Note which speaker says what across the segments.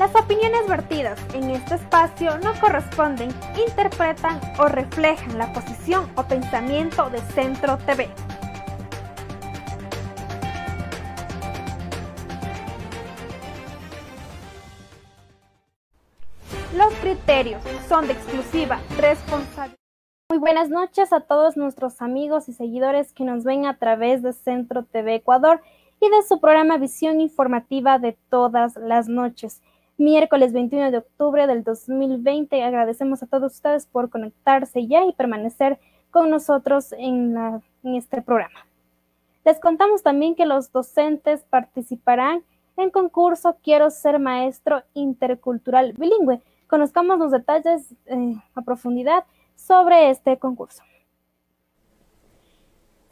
Speaker 1: Las opiniones vertidas en este espacio no corresponden, interpretan o reflejan la posición o pensamiento de Centro TV. Los criterios son de exclusiva responsabilidad. Muy buenas noches a todos nuestros amigos y seguidores que nos ven a través de Centro TV Ecuador y de su programa Visión Informativa de todas las noches miércoles 21 de octubre del 2020. Agradecemos a todos ustedes por conectarse ya y permanecer con nosotros en, este programa. Les contamos también que los docentes participarán en concurso Quiero ser maestro intercultural bilingüe. Conozcamos los detalles eh, a profundidad sobre este concurso.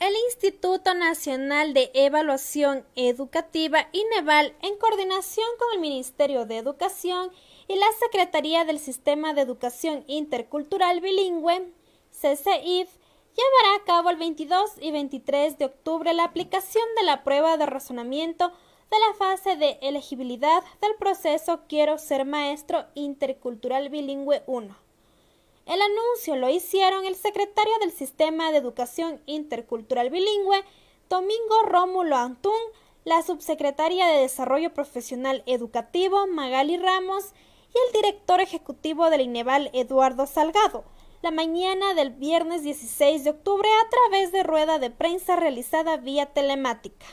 Speaker 2: El Instituto Nacional de Evaluación Educativa INEVAL, en coordinación con el Ministerio de Educación y la Secretaría del Sistema de Educación Intercultural Bilingüe, CCIF, llevará a cabo el 22 y 23 de octubre la aplicación de la prueba de razonamiento de la fase de elegibilidad del proceso Quiero ser maestro intercultural bilingüe 1 el anuncio lo hicieron el secretario del Sistema de Educación Intercultural Bilingüe, Domingo Rómulo Antún, la subsecretaria de Desarrollo Profesional Educativo, Magali Ramos, y el director ejecutivo del INEVAL, Eduardo Salgado, la mañana del viernes 16 de octubre a través de rueda de prensa realizada vía telemática.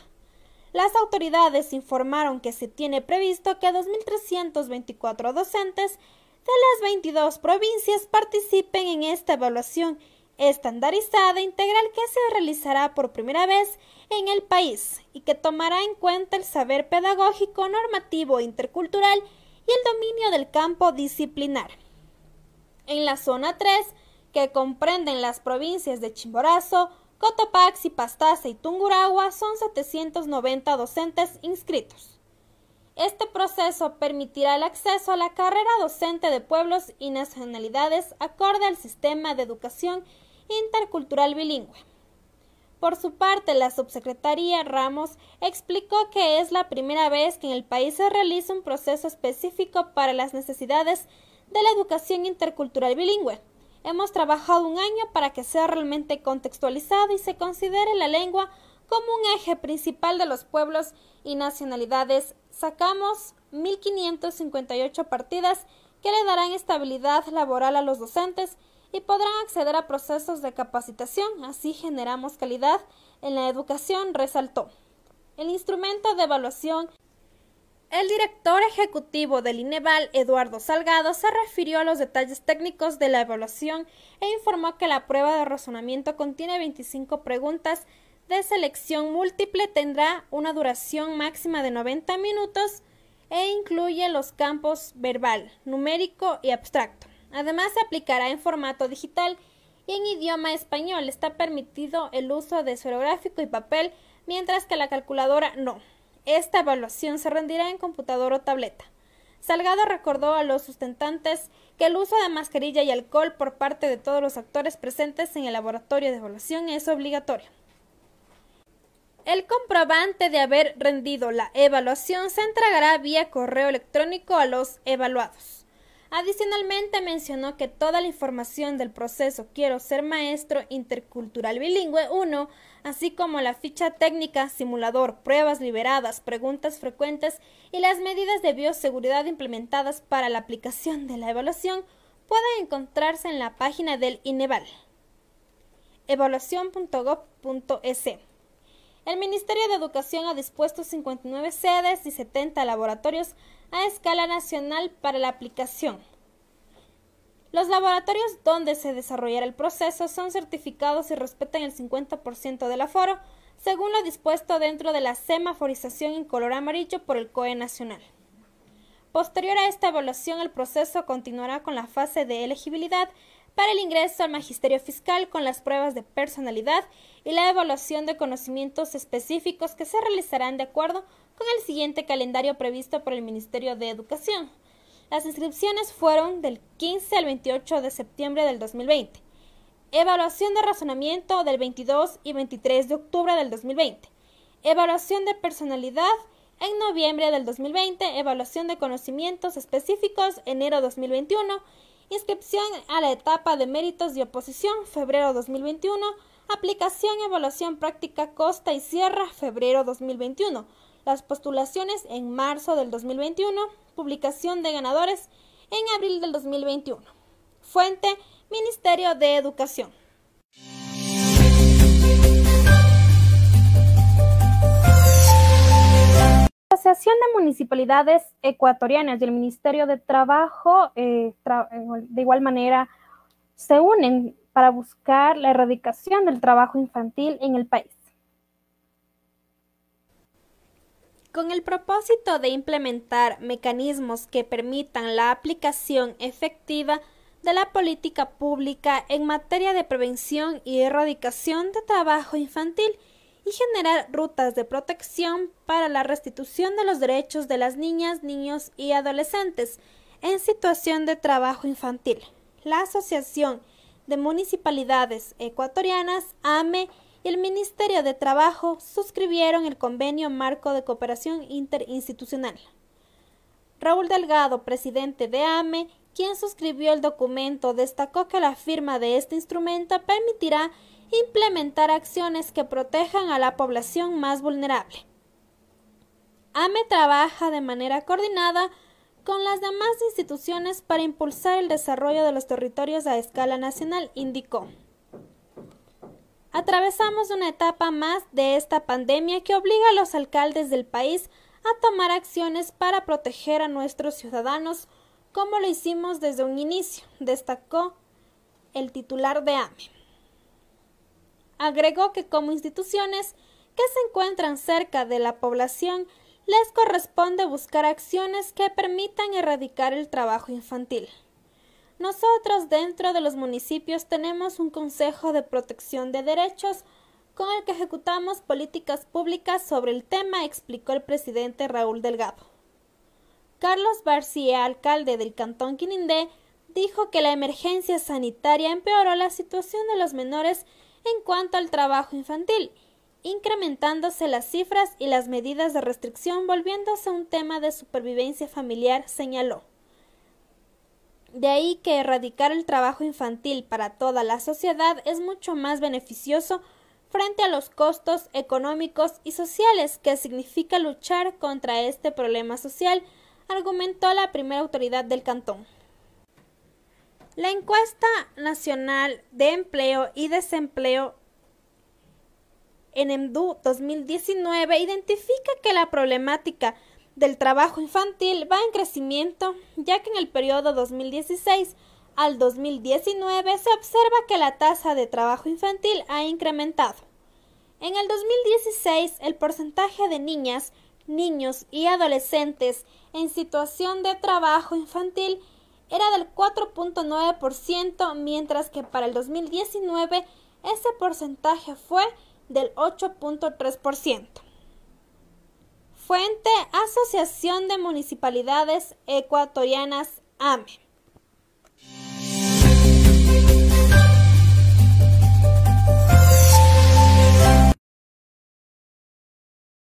Speaker 2: Las autoridades informaron que se tiene previsto que 2.324 docentes de las 22 provincias participen en esta evaluación estandarizada integral que se realizará por primera vez en el país y que tomará en cuenta el saber pedagógico, normativo, intercultural y el dominio del campo disciplinar. En la zona 3, que comprenden las provincias de Chimborazo, Cotopaxi, Pastaza y Tungurahua, son 790 docentes inscritos. Este proceso permitirá el acceso a la carrera docente de pueblos y nacionalidades acorde al sistema de educación intercultural bilingüe. Por su parte, la subsecretaría Ramos explicó que es la primera vez que en el país se realiza un proceso específico para las necesidades de la educación intercultural bilingüe. Hemos trabajado un año para que sea realmente contextualizado y se considere la lengua como un eje principal de los pueblos y nacionalidades sacamos 1.558 partidas que le darán estabilidad laboral a los docentes y podrán acceder a procesos de capacitación. Así generamos calidad en la educación, resaltó. El instrumento de evaluación el director ejecutivo del INEVAL, Eduardo Salgado, se refirió a los detalles técnicos de la evaluación e informó que la prueba de razonamiento contiene 25 preguntas de selección múltiple tendrá una duración máxima de 90 minutos e incluye los campos verbal, numérico y abstracto. Además se aplicará en formato digital y en idioma español. Está permitido el uso de esferográfico y papel, mientras que la calculadora no. Esta evaluación se rendirá en computador o tableta. Salgado recordó a los sustentantes que el uso de mascarilla y alcohol por parte de todos los actores presentes en el laboratorio de evaluación es obligatorio. El comprobante de haber rendido la evaluación se entregará vía correo electrónico a los evaluados. Adicionalmente mencionó que toda la información del proceso Quiero ser maestro intercultural bilingüe 1, así como la ficha técnica, simulador, pruebas liberadas, preguntas frecuentes y las medidas de bioseguridad implementadas para la aplicación de la evaluación, puede encontrarse en la página del INEVAL. evaluación.gov.es el Ministerio de Educación ha dispuesto 59 sedes y 70 laboratorios a escala nacional para la aplicación. Los laboratorios donde se desarrollará el proceso son certificados y respetan el 50% del aforo, según lo dispuesto dentro de la semaforización en color amarillo por el COE nacional. Posterior a esta evaluación, el proceso continuará con la fase de elegibilidad para el ingreso al magisterio fiscal con las pruebas de personalidad y la evaluación de conocimientos específicos que se realizarán de acuerdo con el siguiente calendario previsto por el Ministerio de Educación. Las inscripciones fueron del 15 al 28 de septiembre del 2020. Evaluación de razonamiento del 22 y 23 de octubre del 2020. Evaluación de personalidad en noviembre del 2020. Evaluación de conocimientos específicos enero 2021 Inscripción a la etapa de méritos y oposición, febrero 2021. Aplicación, evaluación práctica Costa y Sierra, febrero 2021. Las postulaciones en marzo del 2021. Publicación de ganadores en abril del 2021. Fuente, Ministerio de Educación.
Speaker 1: Asociación de Municipalidades Ecuatorianas y el Ministerio de Trabajo, eh, de igual manera, se unen para buscar la erradicación del trabajo infantil en el país.
Speaker 2: Con el propósito de implementar mecanismos que permitan la aplicación efectiva de la política pública en materia de prevención y erradicación de trabajo infantil, y generar rutas de protección para la restitución de los derechos de las niñas, niños y adolescentes en situación de trabajo infantil. La Asociación de Municipalidades Ecuatorianas, AME, y el Ministerio de Trabajo suscribieron el convenio marco de cooperación interinstitucional. Raúl Delgado, presidente de AME, quien suscribió el documento, destacó que la firma de este instrumento permitirá implementar acciones que protejan a la población más vulnerable. AME trabaja de manera coordinada con las demás instituciones para impulsar el desarrollo de los territorios a escala nacional, indicó. Atravesamos una etapa más de esta pandemia que obliga a los alcaldes del país a tomar acciones para proteger a nuestros ciudadanos, como lo hicimos desde un inicio, destacó el titular de AME. Agregó que como instituciones que se encuentran cerca de la población les corresponde buscar acciones que permitan erradicar el trabajo infantil. Nosotros dentro de los municipios tenemos un Consejo de Protección de Derechos con el que ejecutamos políticas públicas sobre el tema, explicó el presidente Raúl Delgado. Carlos García, alcalde del Cantón Quinindé, dijo que la emergencia sanitaria empeoró la situación de los menores en cuanto al trabajo infantil, incrementándose las cifras y las medidas de restricción volviéndose un tema de supervivencia familiar, señaló. De ahí que erradicar el trabajo infantil para toda la sociedad es mucho más beneficioso frente a los costos económicos y sociales que significa luchar contra este problema social, argumentó la primera autoridad del cantón. La encuesta nacional de empleo y desempleo en EMDU 2019 identifica que la problemática del trabajo infantil va en crecimiento, ya que en el periodo 2016 al 2019 se observa que la tasa de trabajo infantil ha incrementado. En el 2016, el porcentaje de niñas, niños y adolescentes en situación de trabajo infantil era del 4.9%, mientras que para el 2019 ese porcentaje fue del 8.3%. Fuente Asociación de Municipalidades Ecuatorianas AME.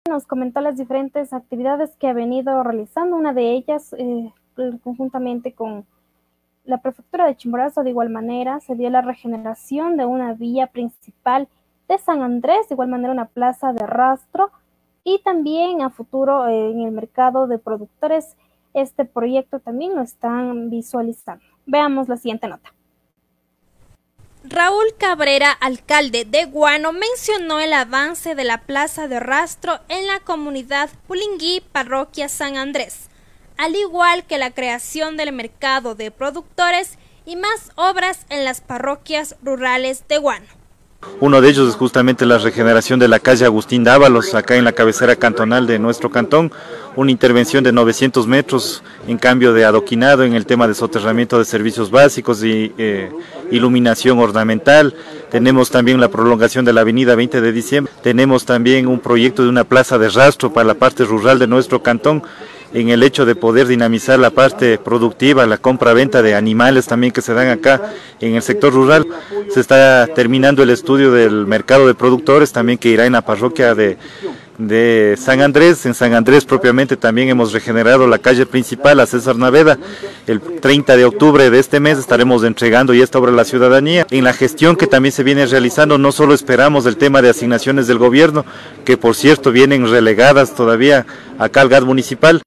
Speaker 1: Nos comentó las diferentes actividades que ha venido realizando. Una de ellas eh, conjuntamente con la prefectura de Chimborazo, de igual manera, se dio la regeneración de una vía principal de San Andrés, de igual manera una plaza de rastro, y también a futuro eh, en el mercado de productores, este proyecto también lo están visualizando. Veamos la siguiente nota.
Speaker 2: Raúl Cabrera, alcalde de Guano, mencionó el avance de la plaza de rastro en la comunidad Pulingui, parroquia San Andrés al igual que la creación del mercado de productores y más obras en las parroquias rurales de Guano.
Speaker 3: Uno de ellos es justamente la regeneración de la calle Agustín Dávalos, acá en la cabecera cantonal de nuestro cantón, una intervención de 900 metros en cambio de adoquinado en el tema de soterramiento de servicios básicos y eh, iluminación ornamental. Tenemos también la prolongación de la avenida 20 de diciembre. Tenemos también un proyecto de una plaza de rastro para la parte rural de nuestro cantón en el hecho de poder dinamizar la parte productiva, la compra-venta de animales también que se dan acá en el sector rural. Se está terminando el estudio del mercado de productores también que irá en la parroquia de, de San Andrés. En San Andrés propiamente también hemos regenerado la calle principal a César Naveda. El 30 de octubre de este mes estaremos entregando ya esta obra a la ciudadanía. En la gestión que también se viene realizando, no solo esperamos el tema de asignaciones del gobierno, que por cierto vienen relegadas todavía acá al municipal,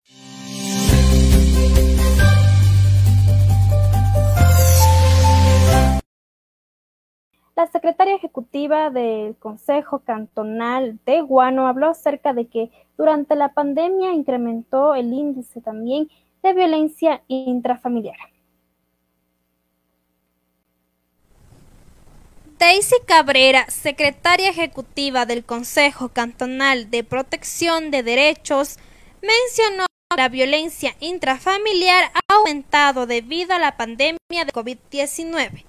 Speaker 1: La secretaria ejecutiva del Consejo Cantonal de Guano habló acerca de que durante la pandemia incrementó el índice también de violencia intrafamiliar.
Speaker 2: Daisy Cabrera, secretaria ejecutiva del Consejo Cantonal de Protección de Derechos, mencionó que la violencia intrafamiliar ha aumentado debido a la pandemia de COVID-19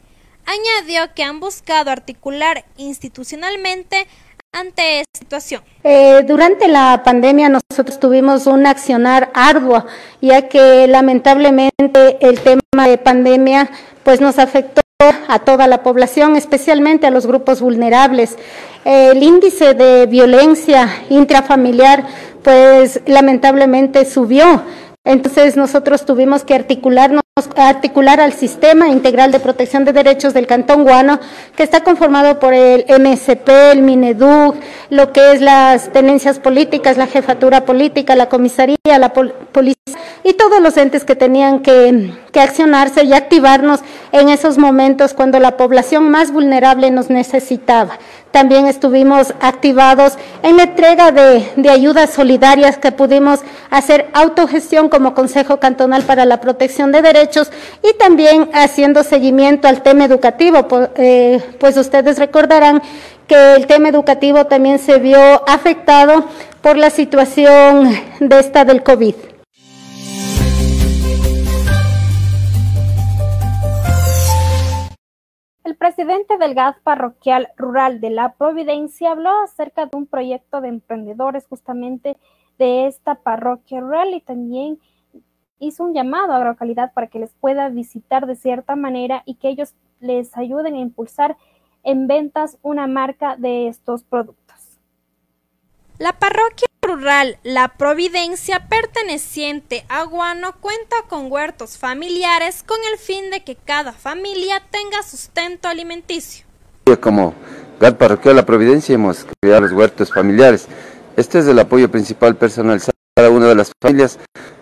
Speaker 2: añadió que han buscado articular institucionalmente ante esta situación.
Speaker 4: Eh, durante la pandemia nosotros tuvimos un accionar arduo, ya que lamentablemente el tema de pandemia pues nos afectó a toda la población, especialmente a los grupos vulnerables. El índice de violencia intrafamiliar pues lamentablemente subió. Entonces nosotros tuvimos que articularnos articular al Sistema Integral de Protección de Derechos del Cantón Guano, que está conformado por el MSP, el MINEDUC, lo que es las tenencias políticas, la jefatura política, la comisaría, la policía y todos los entes que tenían que accionarse y activarnos en esos momentos cuando la población más vulnerable nos necesitaba. También estuvimos activados en la entrega de, ayudas solidarias que pudimos hacer autogestión como Consejo Cantonal para la Protección de Derechos y también haciendo seguimiento al tema educativo. Eh, pues ustedes recordarán que el tema educativo también se vio afectado por la situación de esta del COVID.
Speaker 1: El presidente del GAD parroquial rural de La Providencia habló acerca de un proyecto de emprendedores justamente de esta parroquia rural y también hizo un llamado a Agrocalidad para que les pueda visitar de cierta manera y que ellos les ayuden a impulsar en ventas una marca de estos productos.
Speaker 2: La parroquia rural La Providencia, perteneciente a Guano, cuenta con huertos familiares con el fin de que cada familia tenga sustento alimenticio.
Speaker 5: Como GAT Parroquial La Providencia hemos creado los huertos familiares. Este es el apoyo principal personal a cada una de las familias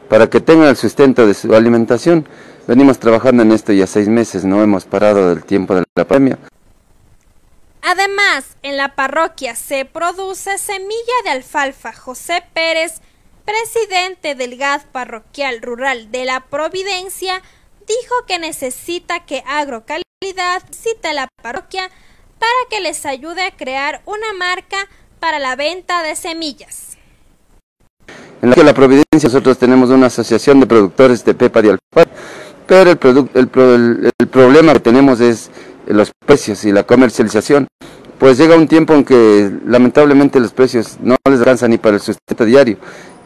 Speaker 5: para que tengan el sustento de su alimentación. Venimos trabajando en esto ya seis meses, no hemos parado del tiempo de la pandemia.
Speaker 2: Además, en la parroquia se produce semilla de alfalfa. José Pérez, presidente del GAD parroquial rural de la Providencia, dijo que necesita que Agrocalidad visite la parroquia para que les ayude a crear una marca para la venta de semillas.
Speaker 5: En la, la Providencia nosotros tenemos una asociación de productores de pepa de alfalfa, pero el, el, el problema que tenemos es los precios y la comercialización, pues llega un tiempo en que lamentablemente los precios no les alcanzan ni para el sustento diario.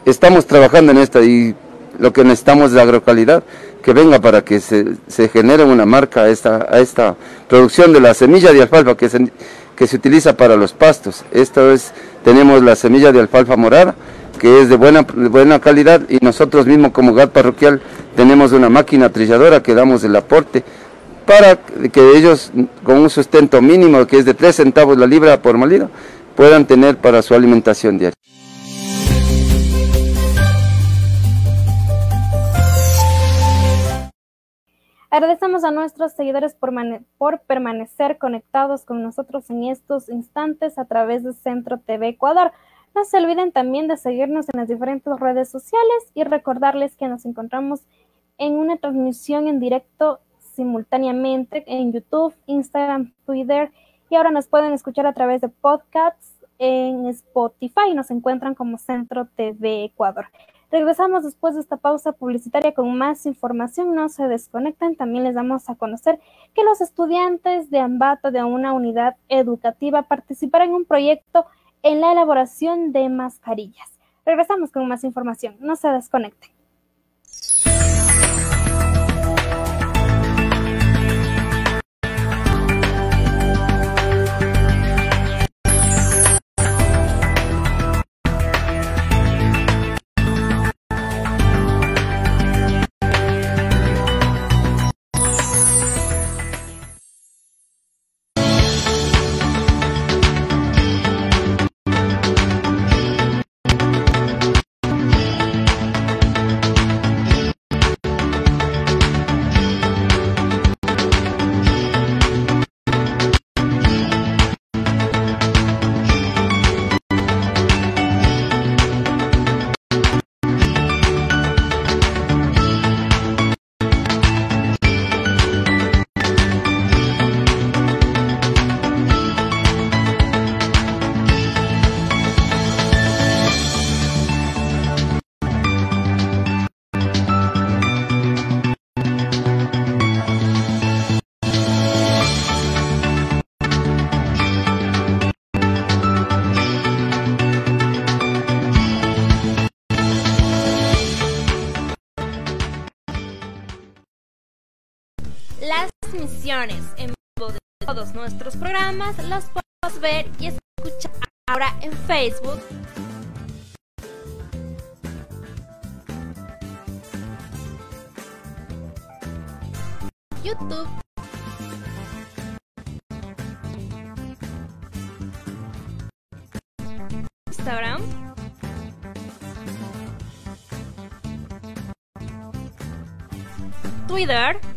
Speaker 5: Estamos trabajando en esta y lo que necesitamos es la agrocalidad, que venga para que se, se genere una marca a esta, esta producción de la semilla de alfalfa que se, utiliza para los pastos. Esto es, tenemos la semilla de alfalfa morada, que es de buena, de buena calidad y nosotros mismos como GAT parroquial tenemos una máquina trilladora que damos el aporte para que ellos con un sustento mínimo que es de 3 centavos la libra por molida puedan tener para su alimentación diaria.
Speaker 1: Agradecemos a nuestros seguidores por, por, permanecer conectados con nosotros en estos instantes a través de Centro TV Ecuador. No se olviden también de seguirnos en las diferentes redes sociales y recordarles que nos encontramos en una transmisión en directo simultáneamente en YouTube, Instagram, Twitter y ahora nos pueden escuchar a través de podcasts en Spotify. Nos encuentran como Centro TV Ecuador. Regresamos después de esta pausa publicitaria con más información. No se desconecten. También les damos a conocer que los estudiantes de Ambato de una unidad educativa participarán en un proyecto en la elaboración de mascarillas. Regresamos con más información. No se desconecten.
Speaker 2: En vivo de todos nuestros programas los podemos ver y escuchar ahora en Facebook. YouTube. Instagram. Twitter.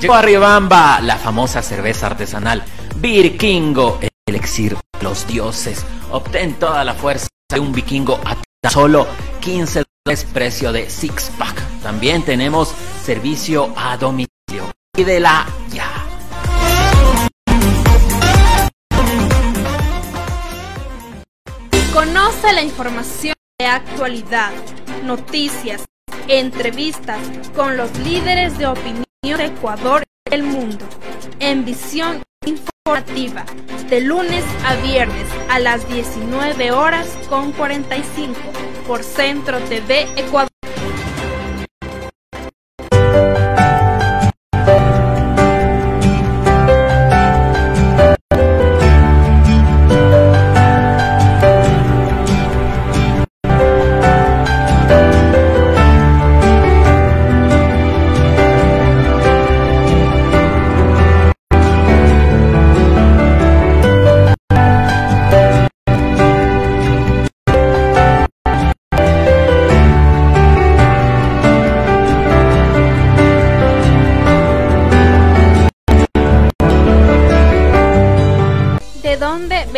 Speaker 6: Llegó a Riobamba la famosa cerveza artesanal Virkingo, el elixir de los dioses. Obtén toda la fuerza de un vikingo a tan solo 15 dólares precio de six pack. También tenemos servicio a domicilio. Pídela ya.
Speaker 2: Conoce la información de actualidad, noticias, entrevistas con los líderes de opinión Ecuador y el mundo, en visión informativa, de lunes a viernes a las 19 horas con 45 por Centro TV Ecuador.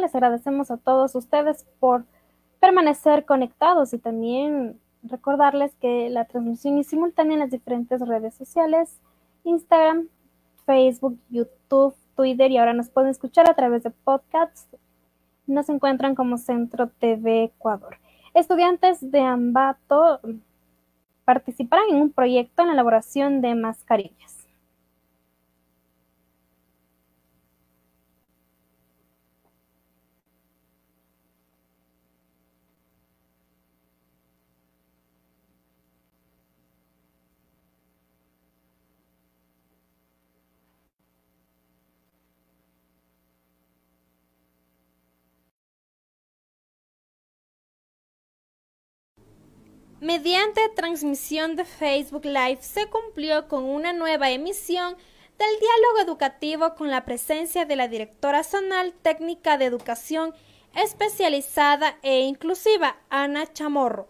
Speaker 1: Les agradecemos a todos ustedes por permanecer conectados y también recordarles que la transmisión es simultánea en las diferentes redes sociales, Instagram, Facebook, YouTube, Twitter y ahora nos pueden escuchar a través de podcasts. Nos encuentran como Centro TV Ecuador. Estudiantes de Ambato participarán en un proyecto en la elaboración de mascarillas.
Speaker 2: Mediante transmisión de Facebook Live se cumplió con una nueva emisión del diálogo educativo con la presencia de la directora zonal técnica de educación especializada e inclusiva, Ana Chamorro,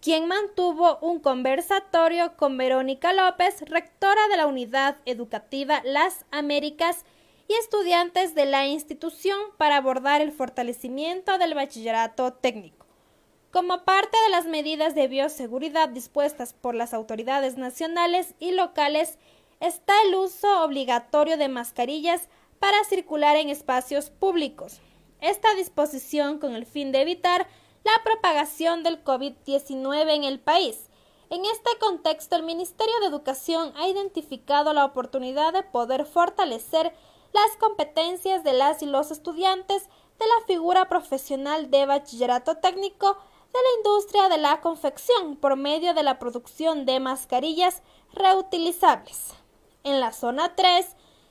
Speaker 2: quien mantuvo un conversatorio con Verónica López, rectora de la Unidad Educativa Las Américas y estudiantes de la institución para abordar el fortalecimiento del bachillerato técnico. Como parte de las medidas de bioseguridad dispuestas por las autoridades nacionales y locales, está el uso obligatorio de mascarillas para circular en espacios públicos. Esta disposición con el fin de evitar la propagación del COVID-19 en el país. En este contexto, el Ministerio de Educación ha identificado la oportunidad de poder fortalecer las competencias de las y los estudiantes de la figura profesional de bachillerato técnico de la industria de la confección por medio de la producción de mascarillas reutilizables. En la zona 3,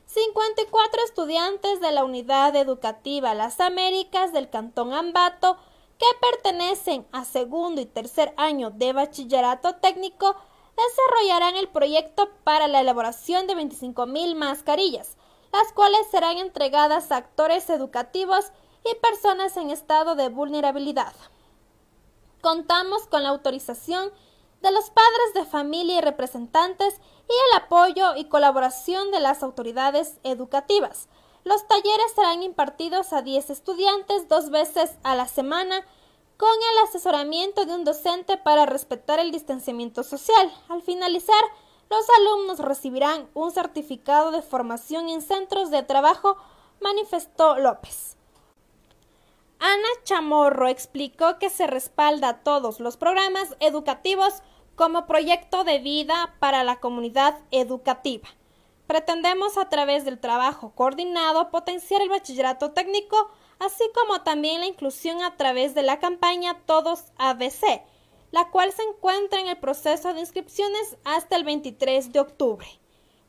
Speaker 2: 54 estudiantes de la Unidad Educativa Las Américas del Cantón Ambato, que pertenecen a segundo y tercer año de bachillerato técnico, desarrollarán el proyecto para la elaboración de 25.000 mascarillas, las cuales serán entregadas a actores educativos y personas en estado de vulnerabilidad contamos con la autorización de los padres de familia y representantes y el apoyo y colaboración de las autoridades educativas. Los talleres serán impartidos a 10 estudiantes dos veces a la semana con el asesoramiento de un docente para respetar el distanciamiento social. Al finalizar, los alumnos recibirán un certificado de formación en centros de trabajo, manifestó López. Ana Chamorro explicó que se respalda todos los programas educativos como proyecto de vida para la comunidad educativa. Pretendemos a través del trabajo coordinado potenciar el bachillerato técnico, así como también la inclusión a través de la campaña Todos ABC, la cual se encuentra en el proceso de inscripciones hasta el 23 de octubre,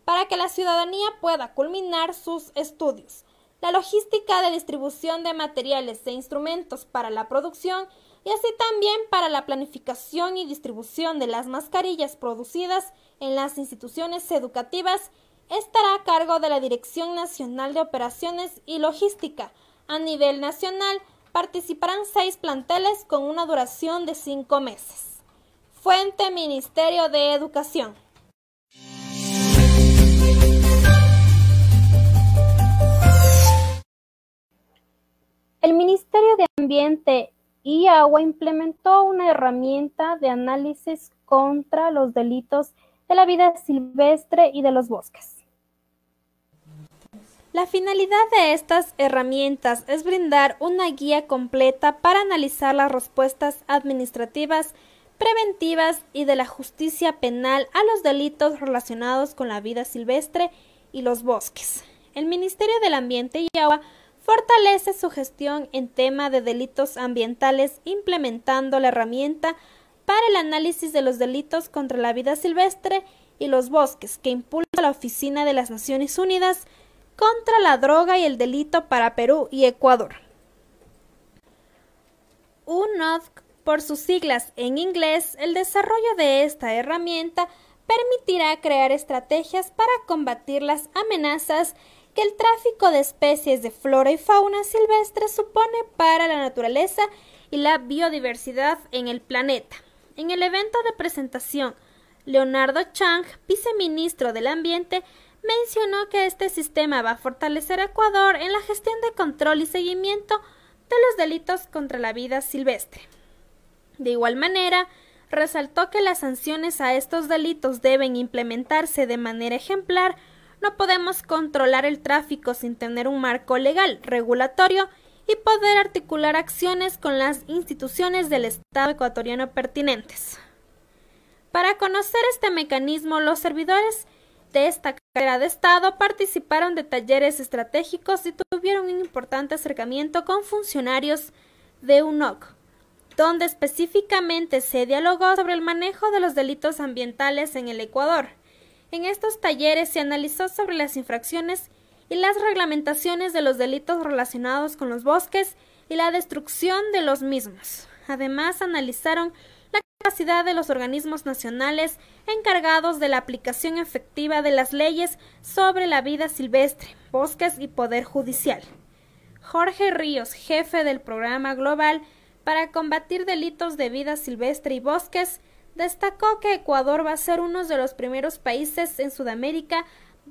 Speaker 2: para que la ciudadanía pueda culminar sus estudios la logística de distribución de materiales e instrumentos para la producción y así también para la planificación y distribución de las mascarillas producidas en las instituciones educativas estará a cargo de la Dirección Nacional de Operaciones y Logística. A nivel nacional participarán seis planteles con una duración de cinco meses. Fuente Ministerio de Educación.
Speaker 1: El Ministerio de Ambiente y Agua implementó una herramienta de análisis contra los delitos de la vida silvestre y de los bosques.
Speaker 2: La finalidad de estas herramientas es brindar una guía completa para analizar las respuestas administrativas, preventivas y de la justicia penal a los delitos relacionados con la vida silvestre y los bosques. El Ministerio del Ambiente y Agua fortalece su gestión en tema de delitos ambientales implementando la herramienta para el análisis de los delitos contra la vida silvestre y los bosques que impulsa la Oficina de las Naciones Unidas contra la droga y el delito para Perú y Ecuador. UNODC, por sus siglas en inglés, el desarrollo de esta herramienta permitirá crear estrategias para combatir las amenazas que el tráfico de especies de flora y fauna silvestre supone para la naturaleza y la biodiversidad en el planeta. En el evento de presentación, Leonardo Chang, viceministro del Ambiente, mencionó que este sistema va a fortalecer a Ecuador en la gestión de control y seguimiento de los delitos contra la vida silvestre. De igual manera, resaltó que las sanciones a estos delitos deben implementarse de manera ejemplar. No podemos controlar el tráfico sin tener un marco legal, regulatorio y poder articular acciones con las instituciones del Estado ecuatoriano pertinentes. Para conocer este mecanismo, los servidores de esta carrera de Estado participaron de talleres estratégicos y tuvieron un importante acercamiento con funcionarios de UNOC, donde específicamente se dialogó sobre el manejo de los delitos ambientales en el Ecuador. En estos talleres se analizó sobre las infracciones y las reglamentaciones de los delitos relacionados con los bosques y la destrucción de los mismos. Además, analizaron la capacidad de los organismos nacionales encargados de la aplicación efectiva de las leyes sobre la vida silvestre, bosques y poder judicial. Jorge Ríos, jefe del programa global para combatir delitos de vida silvestre y bosques, destacó que Ecuador va a ser uno de los primeros países en Sudamérica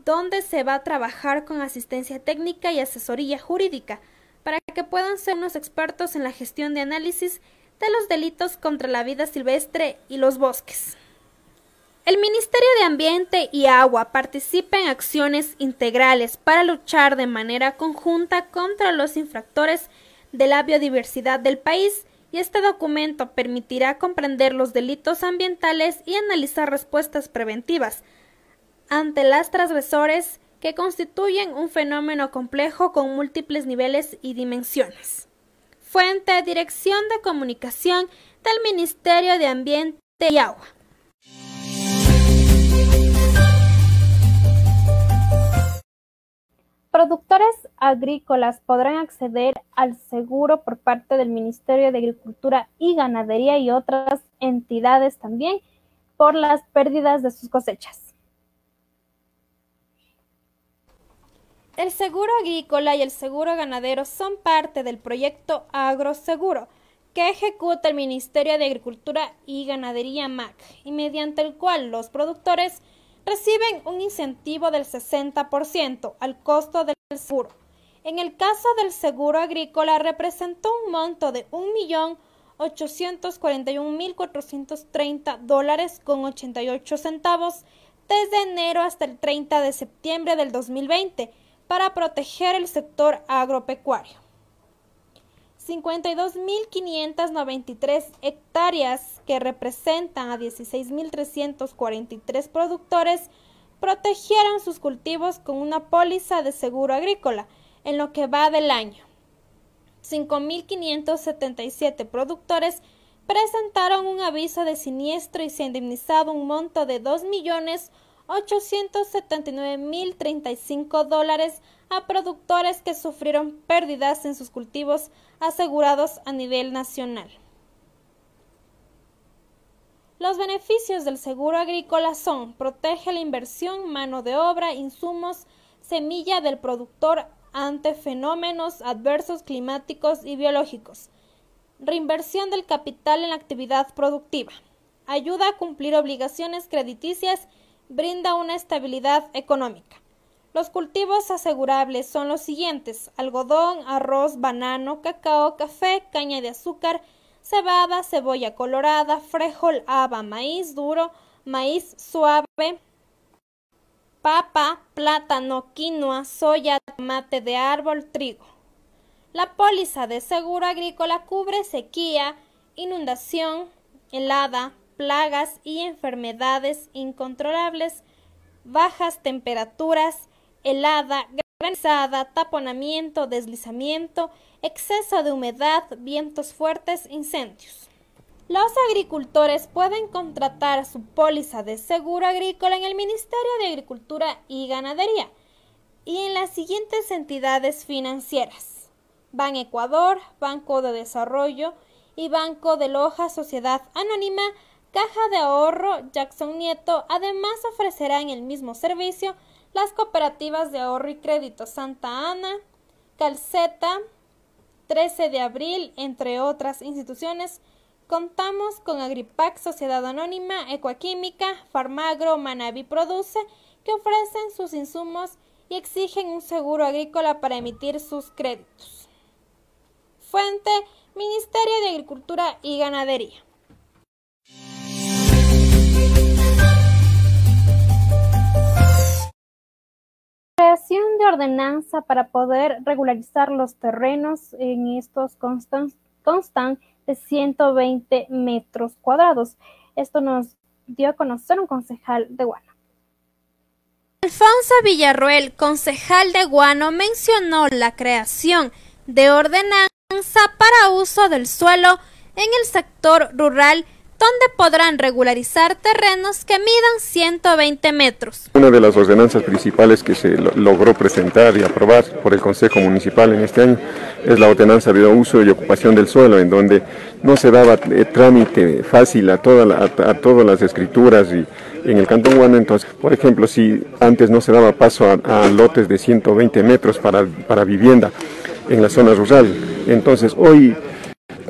Speaker 2: donde se va a trabajar con asistencia técnica y asesoría jurídica para que puedan ser unos expertos en la gestión de análisis de los delitos contra la vida silvestre y los bosques. El Ministerio de Ambiente y Agua participa en acciones integrales para luchar de manera conjunta contra los infractores de la biodiversidad del país y este documento permitirá comprender los delitos ambientales y analizar respuestas preventivas ante las transgresores que constituyen un fenómeno complejo con múltiples niveles y dimensiones. Fuente Dirección de Comunicación del Ministerio de Ambiente y Agua.
Speaker 1: Productores agrícolas podrán acceder al seguro por parte del Ministerio de Agricultura y Ganadería y otras entidades también por las pérdidas de sus cosechas.
Speaker 2: El seguro agrícola y el seguro ganadero son parte del proyecto Agroseguro que ejecuta el Ministerio de Agricultura y Ganadería MAC y mediante el cual los productores reciben un incentivo del 60% al costo del seguro. En el caso del seguro agrícola representó un monto de 1.841.430 dólares con 88 centavos desde enero hasta el 30 de septiembre del 2020 para proteger el sector agropecuario. 52.593 hectáreas que representan a 16.343 productores protegieron sus cultivos con una póliza de seguro agrícola en lo que va del año. 5.577 productores presentaron un aviso de siniestro y se ha indemnizado un monto de 2.879.035 dólares a productores que sufrieron pérdidas en sus cultivos asegurados a nivel nacional. Los beneficios del seguro agrícola son protege la inversión, mano de obra, insumos, semilla del productor ante fenómenos adversos climáticos y biológicos, reinversión del capital en la actividad productiva, ayuda a cumplir obligaciones crediticias, brinda una estabilidad económica. Los cultivos asegurables son los siguientes: algodón, arroz, banano, cacao, café, caña de azúcar, cebada, cebolla colorada, frijol, haba, maíz duro, maíz suave, papa, plátano, quinoa, soya, tomate de árbol, trigo. La póliza de seguro agrícola cubre sequía, inundación, helada, plagas y enfermedades incontrolables, bajas temperaturas, helada, granizada, taponamiento, deslizamiento, exceso de humedad, vientos fuertes, incendios. Los agricultores pueden contratar su póliza de seguro agrícola en el Ministerio de Agricultura y Ganadería y en las siguientes entidades financieras. Ban Ecuador, Banco de Desarrollo y Banco de Loja Sociedad Anónima, Caja de Ahorro Jackson Nieto, además ofrecerán el mismo servicio las cooperativas de ahorro y crédito Santa Ana, Calceta, 13 de abril, entre otras instituciones, contamos con Agripac, Sociedad Anónima, Ecoquímica, Farmagro, Manavi Produce, que ofrecen sus insumos y exigen un seguro agrícola para emitir sus créditos. Fuente, Ministerio de Agricultura y Ganadería.
Speaker 1: Creación de ordenanza para poder regularizar los terrenos en estos constan, constan de 120 metros cuadrados. Esto nos dio a conocer un concejal de Guano.
Speaker 2: Alfonso Villarruel, concejal de Guano, mencionó la creación de ordenanza para uso del suelo en el sector rural donde podrán regularizar terrenos que midan 120 metros.
Speaker 7: Una de las ordenanzas principales que se logró presentar y aprobar por el Consejo Municipal en este año es la ordenanza de uso y ocupación del suelo, en donde no se daba eh, trámite fácil a, a, todas las escrituras y en el Cantón Guana, entonces, por ejemplo, si antes no se daba paso a, lotes de 120 metros para, para vivienda en la zona rural, entonces hoy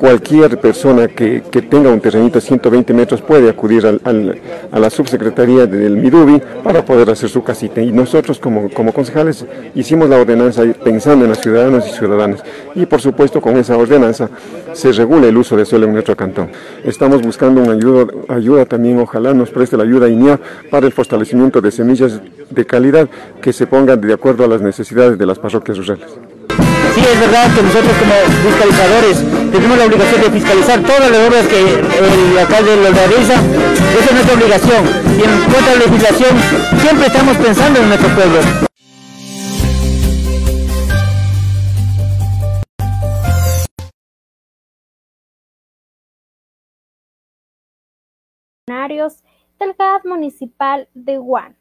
Speaker 7: cualquier persona que, tenga un terrenito de 120 metros puede acudir a la subsecretaría del Midubi para poder hacer su casita. Y nosotros como, como concejales hicimos la ordenanza pensando en los ciudadanos y ciudadanas. Y por supuesto con esa ordenanza se regula el uso de suelo en nuestro cantón. Estamos buscando una ayuda, ayuda también, ojalá nos preste la ayuda INIA para el fortalecimiento de semillas de calidad que se pongan de acuerdo a las necesidades de las parroquias rurales.
Speaker 8: Sí, es verdad que nosotros como fiscalizadores tenemos la obligación de fiscalizar todas las obras que el alcalde lo realiza. Esa es nuestra obligación. Y en cuanto a la legislación, siempre estamos pensando en nuestro pueblo.
Speaker 1: del GAD municipal de Guan.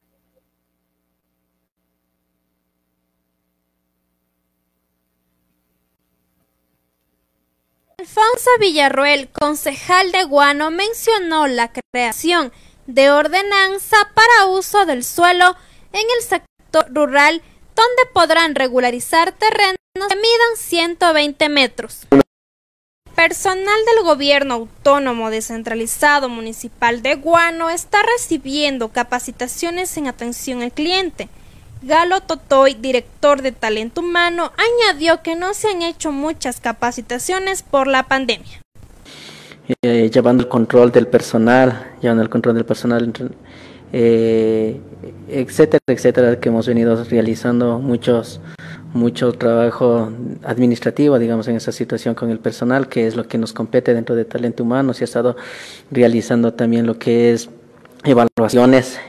Speaker 2: Alfonso Villarruel, concejal de Guano, mencionó la creación de ordenanza para uso del suelo en el sector rural, donde podrán regularizar terrenos que midan 120 metros. Personal del gobierno autónomo descentralizado municipal de Guano está recibiendo capacitaciones en atención al cliente Galo Totoy, director de Talento Humano, añadió que no se han hecho muchas capacitaciones por la pandemia.
Speaker 9: Eh, llevando el control del personal, llevando el control del personal, eh, etcétera, etcétera, que hemos venido realizando muchos mucho trabajo administrativo, digamos, en esa situación con el personal, que es lo que nos compete dentro de talento humano. Se ha estado realizando también lo que es evaluaciones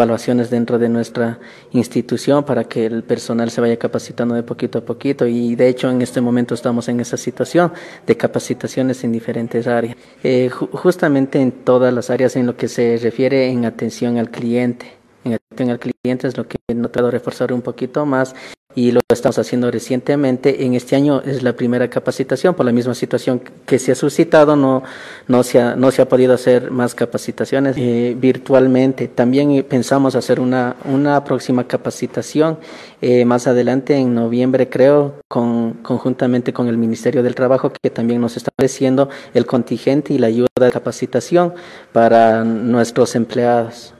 Speaker 9: evaluaciones dentro de nuestra institución para que el personal se vaya capacitando de poquito a poquito y de hecho en este momento estamos en esa situación de capacitaciones en diferentes áreas. Eh, justamente en todas las áreas en lo que se refiere en atención al cliente. En atención al cliente es lo que he notado reforzar un poquito más y lo estamos haciendo recientemente. En este año es la primera capacitación por la misma situación que se ha suscitado, no, no, se, ha, no se ha podido hacer más capacitaciones eh, virtualmente. También pensamos hacer una, una próxima capacitación eh, más adelante en noviembre, creo, con, conjuntamente con el Ministerio del Trabajo, que también nos está ofreciendo el contingente y la ayuda de capacitación para nuestros empleados.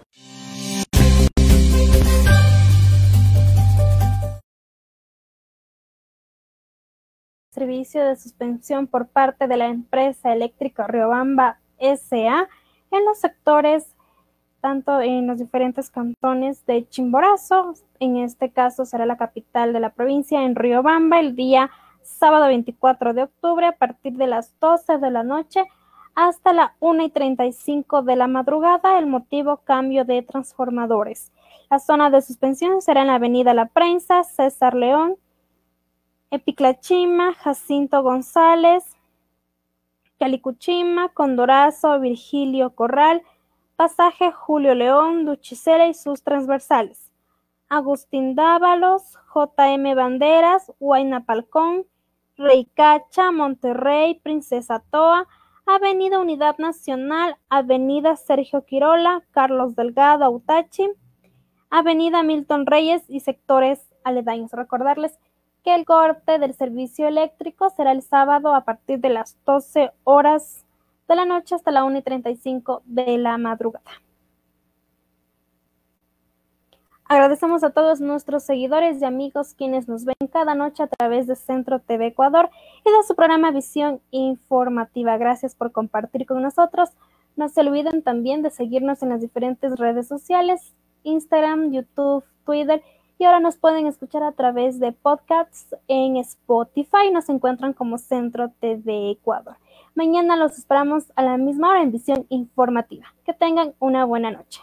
Speaker 1: Servicio de suspensión por parte de la empresa eléctrica Riobamba SA en los sectores tanto en los diferentes cantones de Chimborazo, en este caso será la capital de la provincia, en Riobamba, el día sábado 24 de octubre a partir de las 12 de la noche hasta la 1 y 35 de la madrugada, el motivo cambio de transformadores. La zona de suspensión será en la avenida La Prensa, César León, Epiclachima, Jacinto González, Calicuchima, Condorazo, Virgilio Corral, Pasaje Julio León, Duchicera y sus transversales. Agustín Dávalos, JM Banderas, Huayna Palcón, Cacha, Monterrey, Princesa Toa, Avenida Unidad Nacional, Avenida Sergio Quirola, Carlos Delgado, Autachi, Avenida Milton Reyes y sectores aledaños. Recordarles que el corte del servicio eléctrico será el sábado a partir de las 12 horas de la noche hasta la 1 y 35 de la madrugada. Agradecemos a todos nuestros seguidores y amigos quienes nos ven cada noche a través de Centro TV Ecuador y de su programa Visión Informativa. Gracias por compartir con nosotros. No se olviden también de seguirnos en las diferentes redes sociales, Instagram, YouTube, Twitter y ahora nos pueden escuchar a través de podcasts en Spotify. Nos encuentran como Centro TV Ecuador. Mañana los esperamos a la misma hora en Visión Informativa. Que tengan una buena noche.